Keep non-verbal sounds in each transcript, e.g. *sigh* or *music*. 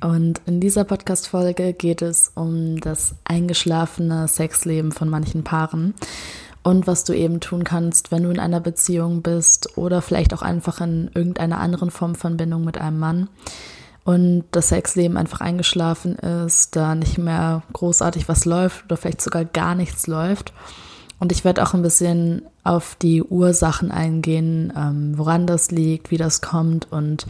Und in dieser Podcast-Folge geht es um das eingeschlafene Sexleben von manchen Paaren und was du eben tun kannst, wenn du in einer Beziehung bist oder vielleicht auch einfach in irgendeiner anderen Form von Bindung mit einem Mann und das Sexleben einfach eingeschlafen ist, da nicht mehr großartig was läuft oder vielleicht sogar gar nichts läuft. Und ich werde auch ein bisschen auf die Ursachen eingehen, ähm, woran das liegt, wie das kommt und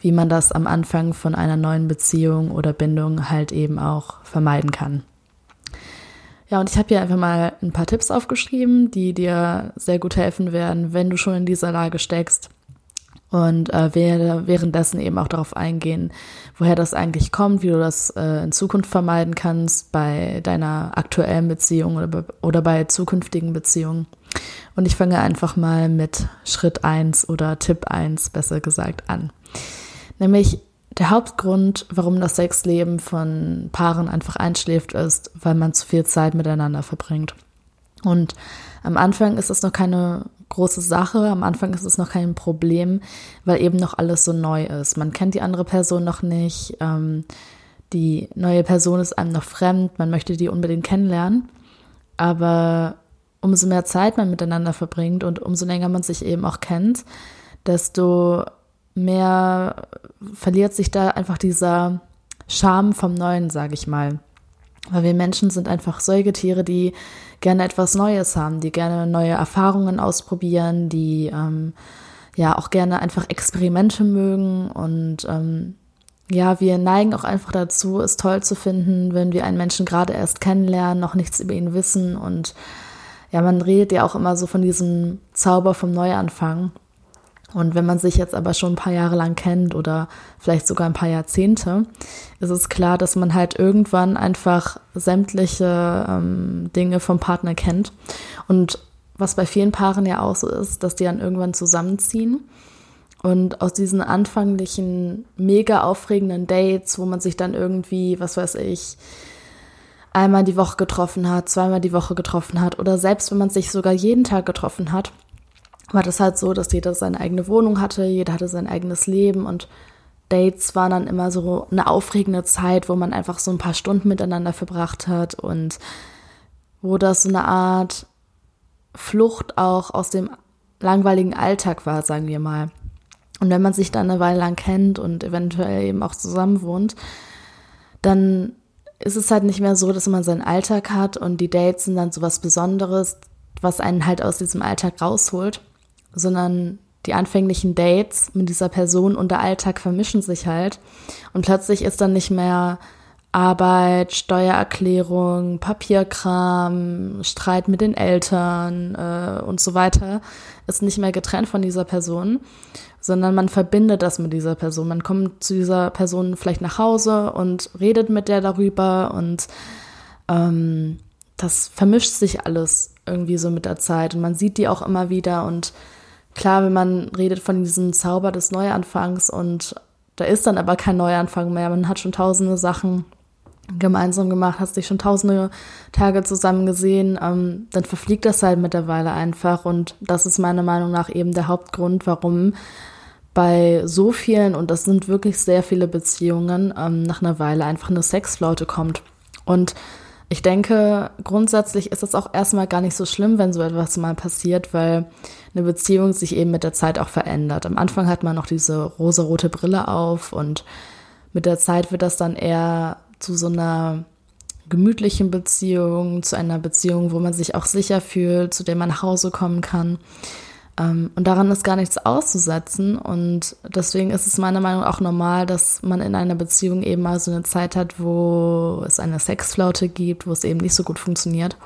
wie man das am Anfang von einer neuen Beziehung oder Bindung halt eben auch vermeiden kann. Ja, und ich habe hier einfach mal ein paar Tipps aufgeschrieben, die dir sehr gut helfen werden, wenn du schon in dieser Lage steckst. Und äh, werde währenddessen eben auch darauf eingehen, woher das eigentlich kommt, wie du das äh, in Zukunft vermeiden kannst bei deiner aktuellen Beziehung oder, oder bei zukünftigen Beziehungen. Und ich fange einfach mal mit Schritt eins oder Tipp eins besser gesagt an. Nämlich der Hauptgrund, warum das Sexleben von Paaren einfach einschläft, ist, weil man zu viel Zeit miteinander verbringt. Und am Anfang ist es noch keine große Sache, am Anfang ist es noch kein Problem, weil eben noch alles so neu ist. Man kennt die andere Person noch nicht, ähm, die neue Person ist einem noch fremd, man möchte die unbedingt kennenlernen. Aber umso mehr Zeit man miteinander verbringt und umso länger man sich eben auch kennt, desto mehr verliert sich da einfach dieser Charme vom Neuen, sage ich mal. Weil wir Menschen sind einfach Säugetiere, die gerne etwas Neues haben, die gerne neue Erfahrungen ausprobieren, die ähm, ja auch gerne einfach Experimente mögen und ähm, ja, wir neigen auch einfach dazu, es toll zu finden, wenn wir einen Menschen gerade erst kennenlernen, noch nichts über ihn wissen und ja, man redet ja auch immer so von diesem Zauber vom Neuanfang. Und wenn man sich jetzt aber schon ein paar Jahre lang kennt oder vielleicht sogar ein paar Jahrzehnte, ist es klar, dass man halt irgendwann einfach sämtliche ähm, Dinge vom Partner kennt. Und was bei vielen Paaren ja auch so ist, dass die dann irgendwann zusammenziehen. Und aus diesen anfänglichen, mega aufregenden Dates, wo man sich dann irgendwie, was weiß ich, einmal die Woche getroffen hat, zweimal die Woche getroffen hat oder selbst wenn man sich sogar jeden Tag getroffen hat, war das halt so, dass jeder seine eigene Wohnung hatte, jeder hatte sein eigenes Leben und Dates waren dann immer so eine aufregende Zeit, wo man einfach so ein paar Stunden miteinander verbracht hat und wo das so eine Art Flucht auch aus dem langweiligen Alltag war, sagen wir mal. Und wenn man sich dann eine Weile lang kennt und eventuell eben auch zusammen wohnt, dann ist es halt nicht mehr so, dass man seinen Alltag hat und die Dates sind dann so was Besonderes, was einen halt aus diesem Alltag rausholt sondern die anfänglichen Dates mit dieser Person und der Alltag vermischen sich halt. Und plötzlich ist dann nicht mehr Arbeit, Steuererklärung, Papierkram, Streit mit den Eltern äh, und so weiter, ist nicht mehr getrennt von dieser Person, sondern man verbindet das mit dieser Person. Man kommt zu dieser Person vielleicht nach Hause und redet mit der darüber und ähm, das vermischt sich alles irgendwie so mit der Zeit und man sieht die auch immer wieder und Klar, wenn man redet von diesem Zauber des Neuanfangs und da ist dann aber kein Neuanfang mehr. Man hat schon tausende Sachen gemeinsam gemacht, hat sich schon tausende Tage zusammen gesehen, ähm, dann verfliegt das halt mittlerweile einfach. Und das ist meiner Meinung nach eben der Hauptgrund, warum bei so vielen, und das sind wirklich sehr viele Beziehungen, ähm, nach einer Weile einfach eine Sexflaute kommt. Und ich denke, grundsätzlich ist es auch erstmal gar nicht so schlimm, wenn so etwas mal passiert, weil eine Beziehung sich eben mit der Zeit auch verändert. Am Anfang hat man noch diese rosarote Brille auf und mit der Zeit wird das dann eher zu so einer gemütlichen Beziehung, zu einer Beziehung, wo man sich auch sicher fühlt, zu der man nach Hause kommen kann. Ähm, und daran ist gar nichts auszusetzen. Und deswegen ist es meiner Meinung nach auch normal, dass man in einer Beziehung eben mal so eine Zeit hat, wo es eine Sexflaute gibt, wo es eben nicht so gut funktioniert.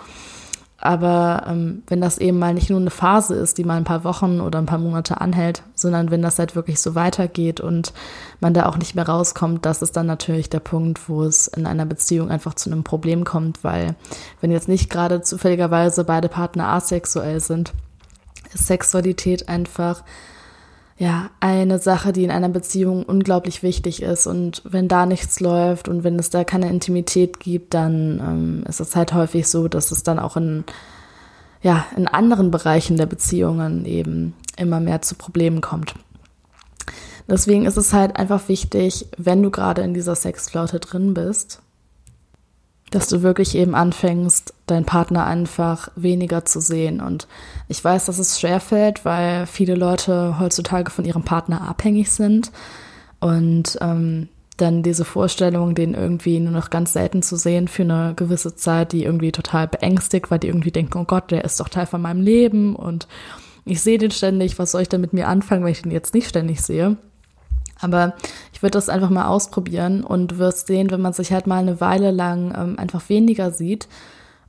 Aber ähm, wenn das eben mal nicht nur eine Phase ist, die mal ein paar Wochen oder ein paar Monate anhält, sondern wenn das halt wirklich so weitergeht und man da auch nicht mehr rauskommt, das ist dann natürlich der Punkt, wo es in einer Beziehung einfach zu einem Problem kommt, weil wenn jetzt nicht gerade zufälligerweise beide Partner asexuell sind, Sexualität einfach ja, eine Sache, die in einer Beziehung unglaublich wichtig ist. Und wenn da nichts läuft und wenn es da keine Intimität gibt, dann ähm, ist es halt häufig so, dass es dann auch in, ja, in anderen Bereichen der Beziehungen eben immer mehr zu Problemen kommt. Deswegen ist es halt einfach wichtig, wenn du gerade in dieser Sexflaute drin bist, dass du wirklich eben anfängst, deinen Partner einfach weniger zu sehen. Und ich weiß, dass es schwerfällt, weil viele Leute heutzutage von ihrem Partner abhängig sind und ähm, dann diese Vorstellung, den irgendwie nur noch ganz selten zu sehen für eine gewisse Zeit, die irgendwie total beängstigt, weil die irgendwie denken, oh Gott, der ist doch Teil von meinem Leben und ich sehe den ständig, was soll ich denn mit mir anfangen, wenn ich den jetzt nicht ständig sehe? Aber würde das einfach mal ausprobieren und wirst sehen, wenn man sich halt mal eine Weile lang ähm, einfach weniger sieht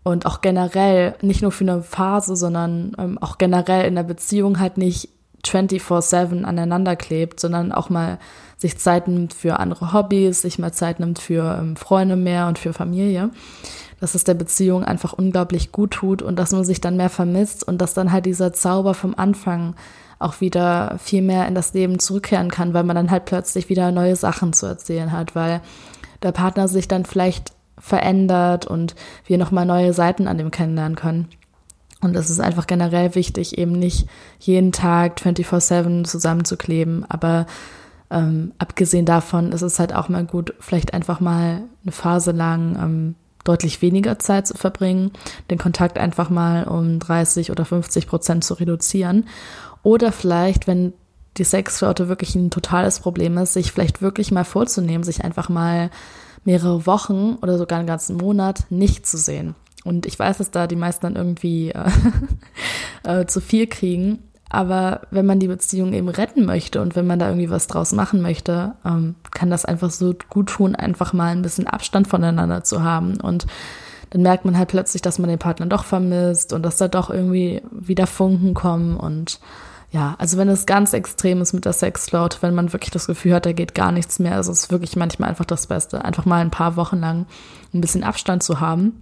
und auch generell, nicht nur für eine Phase, sondern ähm, auch generell in der Beziehung halt nicht 24-7 aneinander klebt, sondern auch mal sich Zeit nimmt für andere Hobbys, sich mal Zeit nimmt für ähm, Freunde mehr und für Familie, dass es der Beziehung einfach unglaublich gut tut und dass man sich dann mehr vermisst und dass dann halt dieser Zauber vom Anfang auch wieder viel mehr in das Leben zurückkehren kann, weil man dann halt plötzlich wieder neue Sachen zu erzählen hat, weil der Partner sich dann vielleicht verändert und wir nochmal neue Seiten an dem kennenlernen können. Und es ist einfach generell wichtig, eben nicht jeden Tag 24-7 zusammenzukleben. Aber ähm, abgesehen davon ist es halt auch mal gut, vielleicht einfach mal eine Phase lang ähm, deutlich weniger Zeit zu verbringen, den Kontakt einfach mal um 30 oder 50 Prozent zu reduzieren oder vielleicht, wenn die Sexflaute wirklich ein totales Problem ist, sich vielleicht wirklich mal vorzunehmen, sich einfach mal mehrere Wochen oder sogar einen ganzen Monat nicht zu sehen. Und ich weiß, dass da die meisten dann irgendwie äh, *laughs* äh, zu viel kriegen. Aber wenn man die Beziehung eben retten möchte und wenn man da irgendwie was draus machen möchte, ähm, kann das einfach so gut tun, einfach mal ein bisschen Abstand voneinander zu haben. Und dann merkt man halt plötzlich, dass man den Partner doch vermisst und dass da doch irgendwie wieder Funken kommen und ja, also wenn es ganz extrem ist mit der Sexcloud, wenn man wirklich das Gefühl hat, da geht gar nichts mehr, also es ist wirklich manchmal einfach das Beste, einfach mal ein paar Wochen lang ein bisschen Abstand zu haben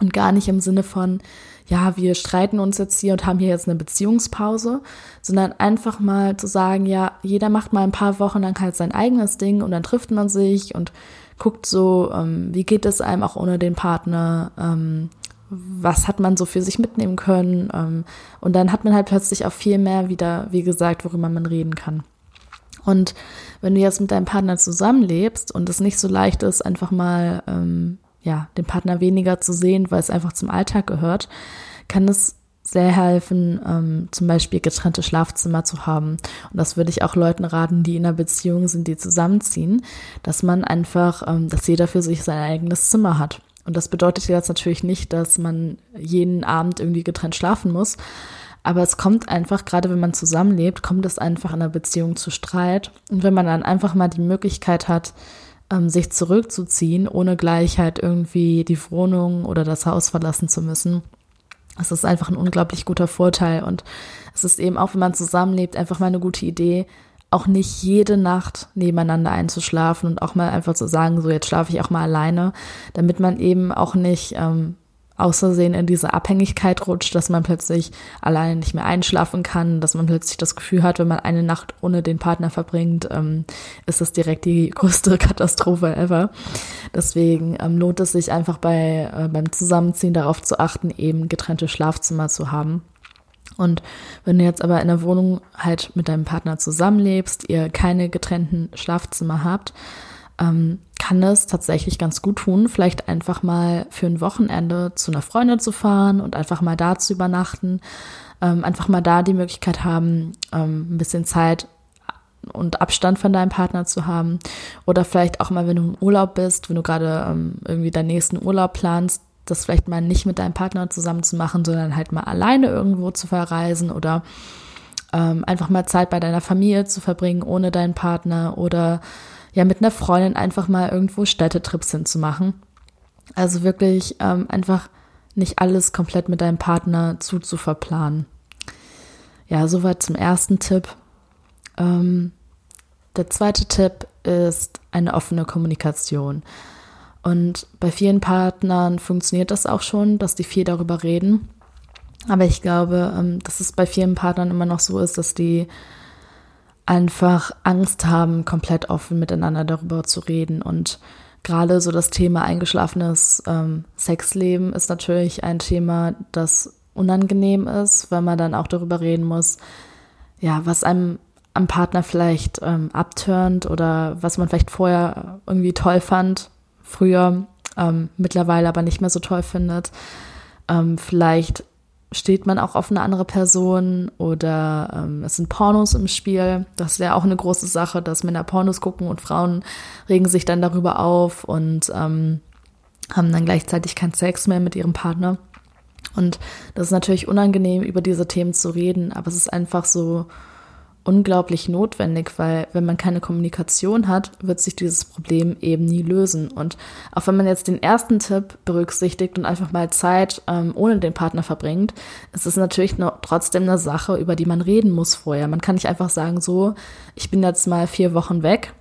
und gar nicht im Sinne von, ja, wir streiten uns jetzt hier und haben hier jetzt eine Beziehungspause, sondern einfach mal zu sagen, ja, jeder macht mal ein paar Wochen lang halt sein eigenes Ding und dann trifft man sich und guckt so, ähm, wie geht es einem auch ohne den Partner, ähm, was hat man so für sich mitnehmen können. Ähm, und dann hat man halt plötzlich auch viel mehr wieder, wie gesagt, worüber man reden kann. Und wenn du jetzt mit deinem Partner zusammenlebst und es nicht so leicht ist, einfach mal ähm, ja den Partner weniger zu sehen, weil es einfach zum Alltag gehört, kann es sehr helfen, ähm, zum Beispiel getrennte Schlafzimmer zu haben. Und das würde ich auch Leuten raten, die in einer Beziehung sind, die zusammenziehen, dass man einfach, ähm, dass jeder für sich sein eigenes Zimmer hat. Und das bedeutet jetzt natürlich nicht, dass man jeden Abend irgendwie getrennt schlafen muss. Aber es kommt einfach, gerade wenn man zusammenlebt, kommt es einfach in einer Beziehung zu Streit. Und wenn man dann einfach mal die Möglichkeit hat, ähm, sich zurückzuziehen, ohne gleich halt irgendwie die Wohnung oder das Haus verlassen zu müssen, es ist einfach ein unglaublich guter Vorteil. Und es ist eben auch, wenn man zusammenlebt, einfach mal eine gute Idee, auch nicht jede Nacht nebeneinander einzuschlafen und auch mal einfach zu sagen, so jetzt schlafe ich auch mal alleine, damit man eben auch nicht ähm, außersehen in diese Abhängigkeit rutscht, dass man plötzlich alleine nicht mehr einschlafen kann, dass man plötzlich das Gefühl hat, wenn man eine Nacht ohne den Partner verbringt, ähm, ist das direkt die *laughs* größte Katastrophe ever. Deswegen ähm, lohnt es sich einfach bei äh, beim Zusammenziehen darauf zu achten, eben getrennte Schlafzimmer zu haben. Und wenn du jetzt aber in der Wohnung halt mit deinem Partner zusammenlebst, ihr keine getrennten Schlafzimmer habt, ähm, kann es tatsächlich ganz gut tun, vielleicht einfach mal für ein Wochenende zu einer Freundin zu fahren und einfach mal da zu übernachten, ähm, einfach mal da die Möglichkeit haben, ähm, ein bisschen Zeit und Abstand von deinem Partner zu haben. Oder vielleicht auch mal, wenn du im Urlaub bist, wenn du gerade ähm, irgendwie deinen nächsten Urlaub planst, das vielleicht mal nicht mit deinem Partner zusammen zu machen, sondern halt mal alleine irgendwo zu verreisen oder ähm, einfach mal Zeit bei deiner Familie zu verbringen ohne deinen Partner oder ja mit einer Freundin einfach mal irgendwo Städtetrips hinzumachen. Also wirklich ähm, einfach nicht alles komplett mit deinem Partner zuzuverplanen. Ja, soweit zum ersten Tipp. Ähm, der zweite Tipp ist eine offene Kommunikation. Und bei vielen Partnern funktioniert das auch schon, dass die viel darüber reden. Aber ich glaube, ähm, dass es bei vielen Partnern immer noch so ist, dass die einfach Angst haben, komplett offen miteinander darüber zu reden. Und gerade so das Thema eingeschlafenes ähm, Sexleben ist natürlich ein Thema, das unangenehm ist, weil man dann auch darüber reden muss, ja, was einem am Partner vielleicht ähm, oder was man vielleicht vorher irgendwie toll fand, früher, ähm, mittlerweile aber nicht mehr so toll findet. Ähm, vielleicht steht man auch auf eine andere Person oder ähm, es sind Pornos im Spiel. Das ist ja auch eine große Sache, dass Männer Pornos gucken und Frauen regen sich dann darüber auf und ähm, haben dann gleichzeitig keinen Sex mehr mit ihrem Partner. Und das ist natürlich unangenehm, über diese Themen zu reden, aber es ist einfach so unglaublich notwendig, weil wenn man keine Kommunikation hat, wird sich dieses Problem eben nie lösen. Und auch wenn man jetzt den ersten Tipp berücksichtigt und einfach mal Zeit ähm, ohne den Partner verbringt, ist es natürlich noch trotzdem eine Sache, über die man reden muss vorher. Man kann nicht einfach sagen, so, ich bin jetzt mal vier Wochen weg,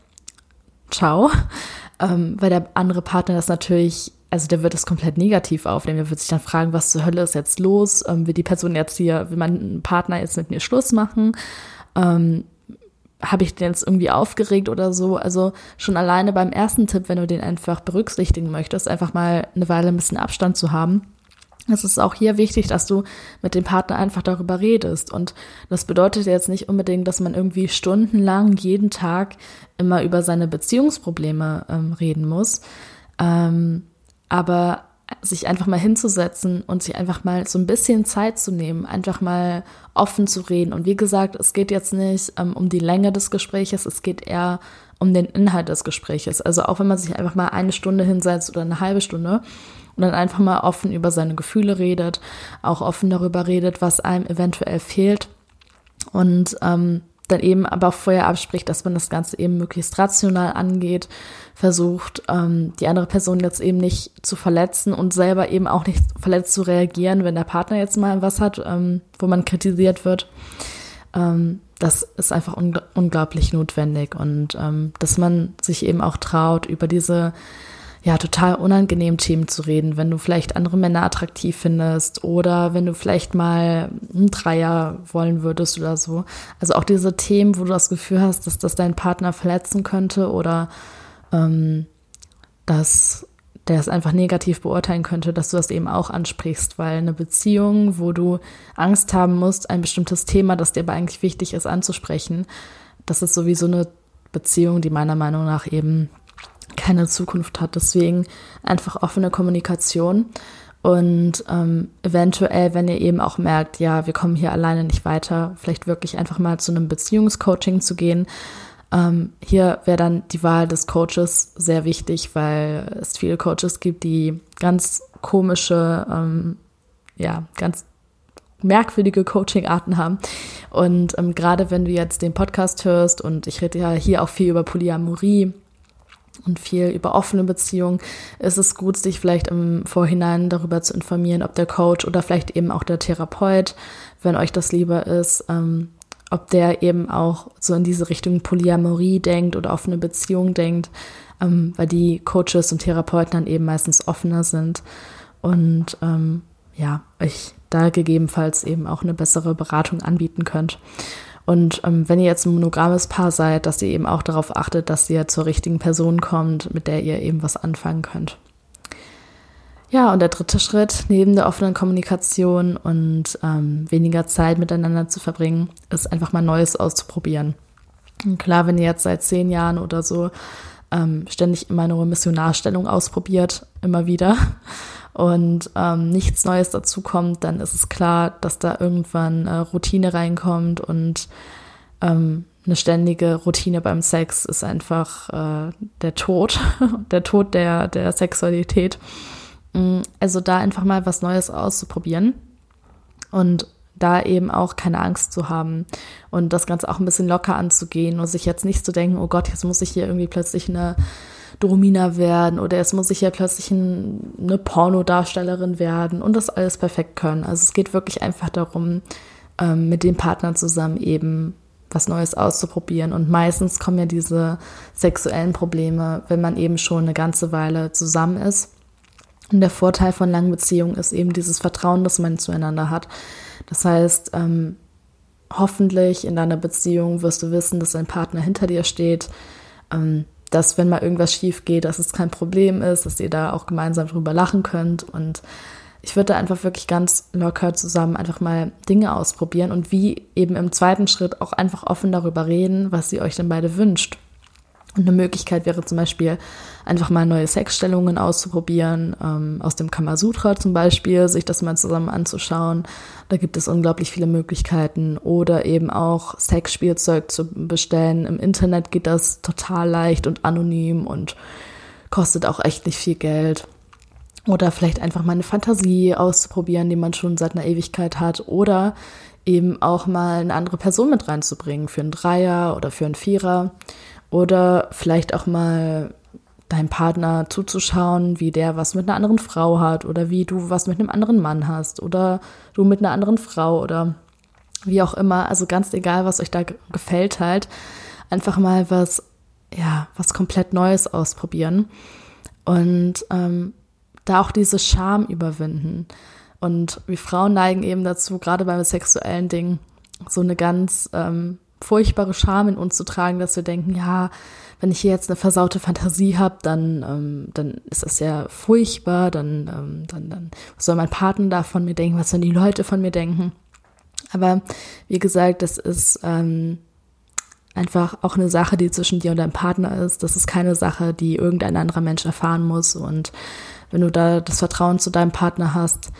ciao, *laughs* ähm, weil der andere Partner das natürlich also der wird es komplett negativ aufnehmen. Der wird sich dann fragen, was zur Hölle ist jetzt los? Ähm, will die Person jetzt hier, will mein Partner jetzt mit mir Schluss machen? Ähm, habe ich den jetzt irgendwie aufgeregt oder so. Also schon alleine beim ersten Tipp, wenn du den einfach berücksichtigen möchtest, einfach mal eine Weile ein bisschen Abstand zu haben. Es ist auch hier wichtig, dass du mit dem Partner einfach darüber redest. Und das bedeutet jetzt nicht unbedingt, dass man irgendwie stundenlang jeden Tag immer über seine Beziehungsprobleme ähm, reden muss. Ähm, aber sich einfach mal hinzusetzen und sich einfach mal so ein bisschen Zeit zu nehmen, einfach mal offen zu reden. Und wie gesagt, es geht jetzt nicht ähm, um die Länge des Gespräches, es geht eher um den Inhalt des Gespräches. Also auch wenn man sich einfach mal eine Stunde hinsetzt oder eine halbe Stunde und dann einfach mal offen über seine Gefühle redet, auch offen darüber redet, was einem eventuell fehlt. Und ähm, dann eben aber auch vorher abspricht, dass man das Ganze eben möglichst rational angeht, versucht, ähm, die andere Person jetzt eben nicht zu verletzen und selber eben auch nicht verletzt zu reagieren, wenn der Partner jetzt mal was hat, ähm, wo man kritisiert wird. Ähm, das ist einfach un unglaublich notwendig und ähm, dass man sich eben auch traut, über diese ja, total unangenehm Themen zu reden, wenn du vielleicht andere Männer attraktiv findest oder wenn du vielleicht mal einen Dreier wollen würdest oder so. Also auch diese Themen, wo du das Gefühl hast, dass das deinen Partner verletzen könnte oder ähm, dass der es einfach negativ beurteilen könnte, dass du das eben auch ansprichst, weil eine Beziehung, wo du Angst haben musst, ein bestimmtes Thema, das dir aber eigentlich wichtig ist, anzusprechen, das ist sowieso eine Beziehung, die meiner Meinung nach eben keine Zukunft hat. Deswegen einfach offene Kommunikation und ähm, eventuell, wenn ihr eben auch merkt, ja, wir kommen hier alleine nicht weiter, vielleicht wirklich einfach mal zu einem Beziehungscoaching zu gehen. Ähm, hier wäre dann die Wahl des Coaches sehr wichtig, weil es viele Coaches gibt, die ganz komische, ähm, ja, ganz merkwürdige Coaching-Arten haben. Und ähm, gerade wenn du jetzt den Podcast hörst und ich rede ja hier auch viel über Polyamorie, und viel über offene Beziehungen, ist es gut, sich vielleicht im Vorhinein darüber zu informieren, ob der Coach oder vielleicht eben auch der Therapeut, wenn euch das lieber ist, ähm, ob der eben auch so in diese Richtung Polyamorie denkt oder offene Beziehung denkt, ähm, weil die Coaches und Therapeuten dann eben meistens offener sind und ähm, ja, euch da gegebenenfalls eben auch eine bessere Beratung anbieten könnt. Und ähm, wenn ihr jetzt ein monogames Paar seid, dass ihr eben auch darauf achtet, dass ihr zur richtigen Person kommt, mit der ihr eben was anfangen könnt. Ja, und der dritte Schritt, neben der offenen Kommunikation und ähm, weniger Zeit miteinander zu verbringen, ist einfach mal Neues auszuprobieren. Und klar, wenn ihr jetzt seit zehn Jahren oder so ähm, ständig immer nur Missionarstellung ausprobiert, immer wieder, und ähm, nichts Neues dazukommt, dann ist es klar, dass da irgendwann äh, Routine reinkommt und ähm, eine ständige Routine beim Sex ist einfach äh, der Tod, *laughs* der Tod der, der Sexualität. Mm, also da einfach mal was Neues auszuprobieren und da eben auch keine Angst zu haben und das Ganze auch ein bisschen locker anzugehen und sich jetzt nicht zu denken, oh Gott, jetzt muss ich hier irgendwie plötzlich eine Domina werden oder jetzt muss ich ja plötzlich ein, eine Pornodarstellerin werden und das alles perfekt können. Also es geht wirklich einfach darum, ähm, mit dem Partner zusammen eben was Neues auszuprobieren. Und meistens kommen ja diese sexuellen Probleme, wenn man eben schon eine ganze Weile zusammen ist. Und der Vorteil von langen Beziehungen ist eben dieses Vertrauen, das man zueinander hat. Das heißt, ähm, hoffentlich in deiner Beziehung wirst du wissen, dass dein Partner hinter dir steht, ähm, dass wenn mal irgendwas schief geht, dass es kein Problem ist, dass ihr da auch gemeinsam drüber lachen könnt und ich würde da einfach wirklich ganz locker zusammen einfach mal Dinge ausprobieren und wie eben im zweiten Schritt auch einfach offen darüber reden, was ihr euch denn beide wünscht. Und eine Möglichkeit wäre zum Beispiel, einfach mal neue Sexstellungen auszuprobieren, ähm, aus dem Kamasutra zum Beispiel, sich das mal zusammen anzuschauen. Da gibt es unglaublich viele Möglichkeiten. Oder eben auch Sexspielzeug zu bestellen. Im Internet geht das total leicht und anonym und kostet auch echt nicht viel Geld. Oder vielleicht einfach mal eine Fantasie auszuprobieren, die man schon seit einer Ewigkeit hat. Oder eben auch mal eine andere Person mit reinzubringen für einen Dreier oder für einen Vierer. Oder vielleicht auch mal deinem Partner zuzuschauen, wie der was mit einer anderen Frau hat oder wie du was mit einem anderen Mann hast oder du mit einer anderen Frau oder wie auch immer. Also ganz egal, was euch da gefällt halt. Einfach mal was, ja, was komplett Neues ausprobieren. Und ähm, da auch diese Scham überwinden. Und wir Frauen neigen eben dazu, gerade beim sexuellen Ding, so eine ganz ähm, furchtbare Scham in uns zu tragen, dass wir denken, ja, wenn ich hier jetzt eine versaute Fantasie habe, dann, ähm, dann ist das ja furchtbar, dann, ähm, dann, dann was soll mein Partner da von mir denken, was sollen die Leute von mir denken. Aber wie gesagt, das ist ähm, einfach auch eine Sache, die zwischen dir und deinem Partner ist. Das ist keine Sache, die irgendein anderer Mensch erfahren muss. Und wenn du da das Vertrauen zu deinem Partner hast,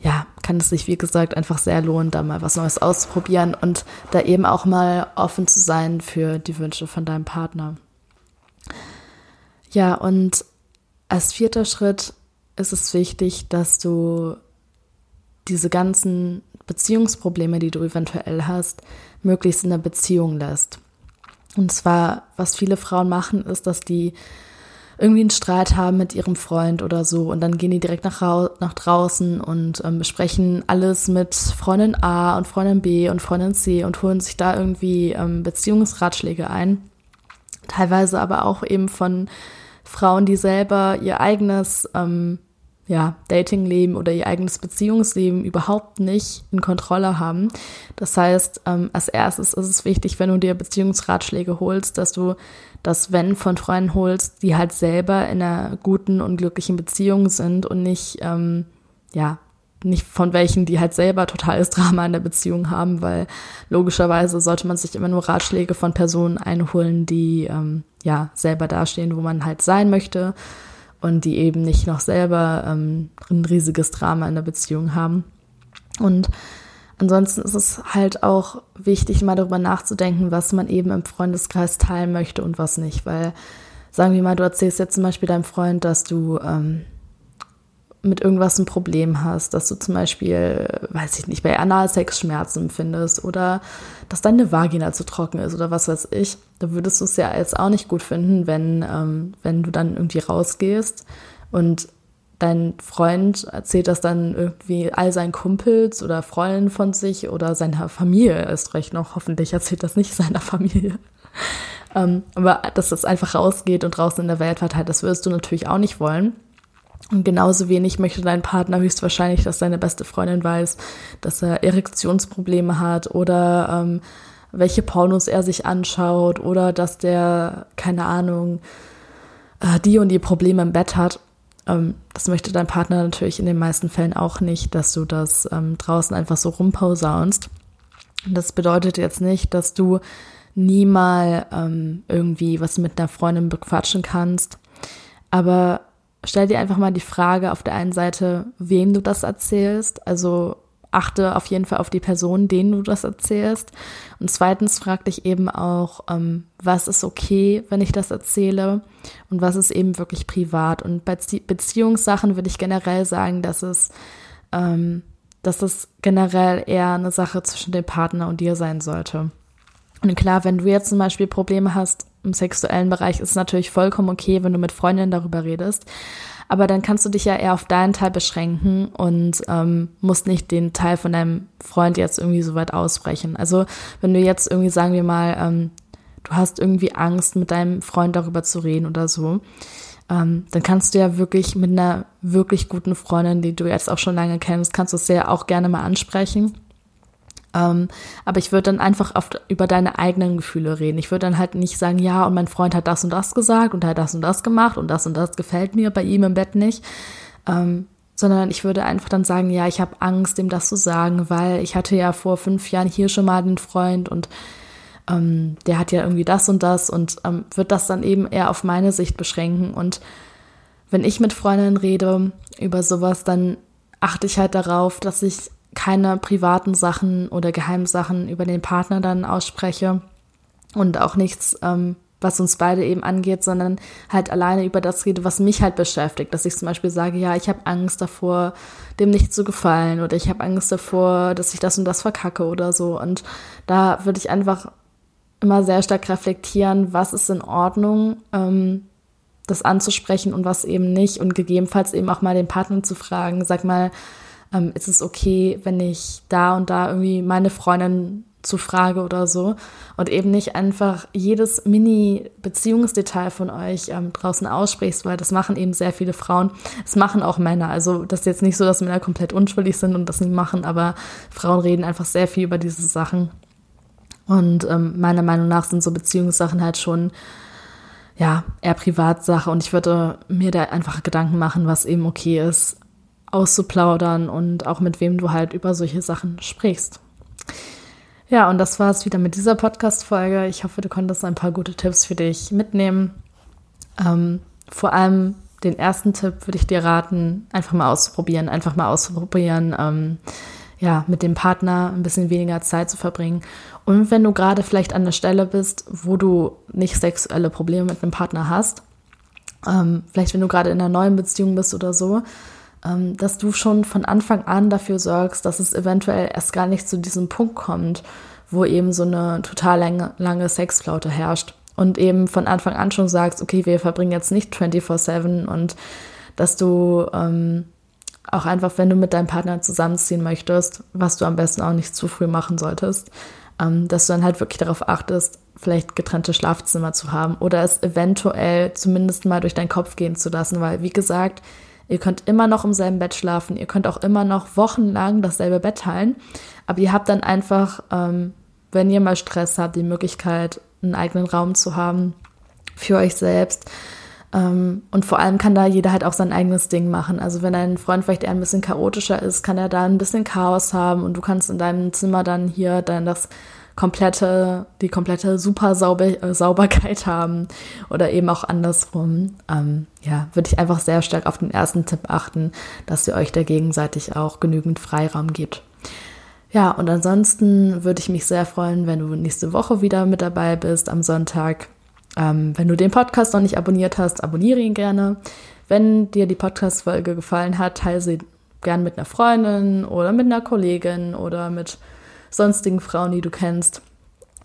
ja, kann es sich, wie gesagt, einfach sehr lohnen, da mal was Neues auszuprobieren und da eben auch mal offen zu sein für die Wünsche von deinem Partner. Ja, und als vierter Schritt ist es wichtig, dass du diese ganzen Beziehungsprobleme, die du eventuell hast, möglichst in der Beziehung lässt. Und zwar, was viele Frauen machen, ist, dass die irgendwie einen Streit haben mit ihrem Freund oder so und dann gehen die direkt nach, nach draußen und ähm, besprechen alles mit Freundin A und Freundin B und Freundin C und holen sich da irgendwie ähm, Beziehungsratschläge ein. Teilweise aber auch eben von Frauen, die selber ihr eigenes ähm, ja, Datingleben oder ihr eigenes Beziehungsleben überhaupt nicht in Kontrolle haben. Das heißt, ähm, als erstes ist es wichtig, wenn du dir Beziehungsratschläge holst, dass du das Wenn von Freunden holst, die halt selber in einer guten und glücklichen Beziehung sind und nicht, ähm, ja, nicht von welchen, die halt selber totales *laughs* Drama in der Beziehung haben, weil logischerweise sollte man sich immer nur Ratschläge von Personen einholen, die ähm, ja selber dastehen, wo man halt sein möchte und die eben nicht noch selber ähm, ein riesiges Drama in der Beziehung haben. Und ansonsten ist es halt auch wichtig, mal darüber nachzudenken, was man eben im Freundeskreis teilen möchte und was nicht. Weil, sagen wir mal, du erzählst jetzt zum Beispiel deinem Freund, dass du ähm, mit irgendwas ein Problem hast, dass du zum Beispiel, weiß ich nicht, bei Analsex Schmerzen empfindest oder dass deine Vagina zu trocken ist oder was weiß ich, da würdest du es ja jetzt auch nicht gut finden, wenn, ähm, wenn du dann irgendwie rausgehst und dein Freund erzählt das dann irgendwie all seinen Kumpels oder Freunden von sich oder seiner Familie ist recht noch. Hoffentlich erzählt das nicht *laughs* seiner Familie. ähm, aber dass das einfach rausgeht und draußen in der Welt verteilt, das würdest du natürlich auch nicht wollen. Und genauso wenig möchte dein Partner höchstwahrscheinlich, dass deine beste Freundin weiß, dass er Erektionsprobleme hat oder ähm, welche Pornos er sich anschaut oder dass der, keine Ahnung, äh, die und die Probleme im Bett hat. Ähm, das möchte dein Partner natürlich in den meisten Fällen auch nicht, dass du das ähm, draußen einfach so rumpausaunst. Das bedeutet jetzt nicht, dass du nie mal ähm, irgendwie was mit einer Freundin bequatschen kannst. Aber stell dir einfach mal die Frage auf der einen Seite, wem du das erzählst. Also achte auf jeden Fall auf die Person, denen du das erzählst. Und zweitens frag dich eben auch, ähm, was ist okay, wenn ich das erzähle und was ist eben wirklich privat. Und bei Beziehungssachen würde ich generell sagen, dass es, ähm, dass es generell eher eine Sache zwischen dem Partner und dir sein sollte. Und klar, wenn du jetzt zum Beispiel Probleme hast im sexuellen Bereich ist es natürlich vollkommen okay, wenn du mit Freundinnen darüber redest. Aber dann kannst du dich ja eher auf deinen Teil beschränken und ähm, musst nicht den Teil von deinem Freund jetzt irgendwie so weit ausbrechen. Also wenn du jetzt irgendwie, sagen wir mal, ähm, du hast irgendwie Angst, mit deinem Freund darüber zu reden oder so, ähm, dann kannst du ja wirklich mit einer wirklich guten Freundin, die du jetzt auch schon lange kennst, kannst du es ja auch gerne mal ansprechen. Ähm, aber ich würde dann einfach oft über deine eigenen Gefühle reden. Ich würde dann halt nicht sagen, ja, und mein Freund hat das und das gesagt und hat das und das gemacht und das und das gefällt mir bei ihm im Bett nicht. Ähm, sondern ich würde einfach dann sagen, ja, ich habe Angst, ihm das zu sagen, weil ich hatte ja vor fünf Jahren hier schon mal einen Freund und ähm, der hat ja irgendwie das und das und ähm, wird das dann eben eher auf meine Sicht beschränken. Und wenn ich mit Freundinnen rede über sowas, dann achte ich halt darauf, dass ich keine privaten Sachen oder Geheimsachen über den Partner dann ausspreche und auch nichts, ähm, was uns beide eben angeht, sondern halt alleine über das rede, was mich halt beschäftigt. Dass ich zum Beispiel sage, ja, ich habe Angst davor, dem nicht zu gefallen oder ich habe Angst davor, dass ich das und das verkacke oder so. Und da würde ich einfach immer sehr stark reflektieren, was ist in Ordnung, ähm, das anzusprechen und was eben nicht und gegebenenfalls eben auch mal den Partner zu fragen, sag mal, ähm, ist es okay, wenn ich da und da irgendwie meine Freundin zu frage oder so und eben nicht einfach jedes Mini-Beziehungsdetail von euch ähm, draußen aussprichst, weil das machen eben sehr viele Frauen. Es machen auch Männer. Also das ist jetzt nicht so, dass Männer komplett unschuldig sind und das nicht machen, aber Frauen reden einfach sehr viel über diese Sachen. Und ähm, meiner Meinung nach sind so Beziehungssachen halt schon ja eher Privatsache und ich würde mir da einfach Gedanken machen, was eben okay ist, auszuplaudern und auch mit wem du halt über solche Sachen sprichst. Ja, und das war es wieder mit dieser Podcast-Folge. Ich hoffe, du konntest ein paar gute Tipps für dich mitnehmen. Ähm, vor allem den ersten Tipp würde ich dir raten, einfach mal auszuprobieren, einfach mal auszuprobieren, ähm, ja, mit dem Partner ein bisschen weniger Zeit zu verbringen. Und wenn du gerade vielleicht an der Stelle bist, wo du nicht sexuelle Probleme mit einem Partner hast, ähm, vielleicht wenn du gerade in einer neuen Beziehung bist oder so, dass du schon von Anfang an dafür sorgst, dass es eventuell erst gar nicht zu diesem Punkt kommt, wo eben so eine total lange, lange Sexflaute herrscht. Und eben von Anfang an schon sagst, okay, wir verbringen jetzt nicht 24-7 und dass du ähm, auch einfach, wenn du mit deinem Partner zusammenziehen möchtest, was du am besten auch nicht zu früh machen solltest, ähm, dass du dann halt wirklich darauf achtest, vielleicht getrennte Schlafzimmer zu haben oder es eventuell zumindest mal durch deinen Kopf gehen zu lassen, weil wie gesagt, Ihr könnt immer noch im selben Bett schlafen. Ihr könnt auch immer noch wochenlang dasselbe Bett teilen. Aber ihr habt dann einfach, ähm, wenn ihr mal Stress habt, die Möglichkeit, einen eigenen Raum zu haben für euch selbst. Ähm, und vor allem kann da jeder halt auch sein eigenes Ding machen. Also wenn dein Freund vielleicht eher ein bisschen chaotischer ist, kann er da ein bisschen Chaos haben und du kannst in deinem Zimmer dann hier dann das komplette, die komplette super Sauber äh, Sauberkeit haben oder eben auch andersrum. Ähm, ja, würde ich einfach sehr stark auf den ersten Tipp achten, dass ihr euch da gegenseitig auch genügend Freiraum gibt. Ja, und ansonsten würde ich mich sehr freuen, wenn du nächste Woche wieder mit dabei bist am Sonntag. Ähm, wenn du den Podcast noch nicht abonniert hast, abonniere ihn gerne. Wenn dir die Podcast-Folge gefallen hat, teile sie gern mit einer Freundin oder mit einer Kollegin oder mit sonstigen Frauen, die du kennst.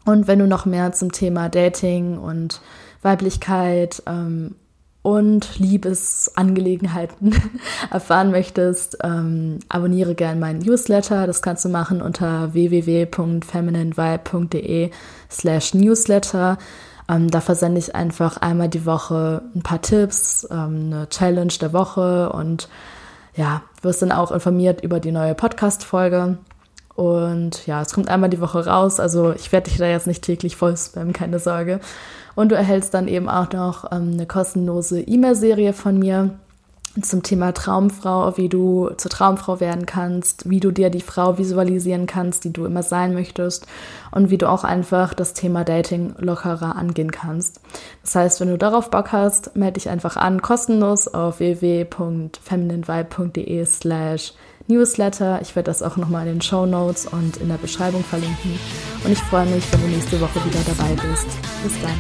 Und wenn du noch mehr zum Thema Dating und Weiblichkeit ähm, und Liebesangelegenheiten *laughs* erfahren möchtest, ähm, abonniere gerne meinen Newsletter. Das kannst du machen unter www.femininevibe.de slash newsletter. Ähm, da versende ich einfach einmal die Woche ein paar Tipps, ähm, eine Challenge der Woche und ja, wirst dann auch informiert über die neue Podcast-Folge. Und ja, es kommt einmal die Woche raus. Also ich werde dich da jetzt nicht täglich voll spammen, keine Sorge. Und du erhältst dann eben auch noch ähm, eine kostenlose E-Mail-Serie von mir zum Thema Traumfrau, wie du zur Traumfrau werden kannst, wie du dir die Frau visualisieren kannst, die du immer sein möchtest und wie du auch einfach das Thema Dating lockerer angehen kannst. Das heißt, wenn du darauf Bock hast, melde dich einfach an, kostenlos auf www.femininevibe.de slash Newsletter. Ich werde das auch nochmal in den Show Notes und in der Beschreibung verlinken. Und ich freue mich, wenn du nächste Woche wieder dabei bist. Bis dann.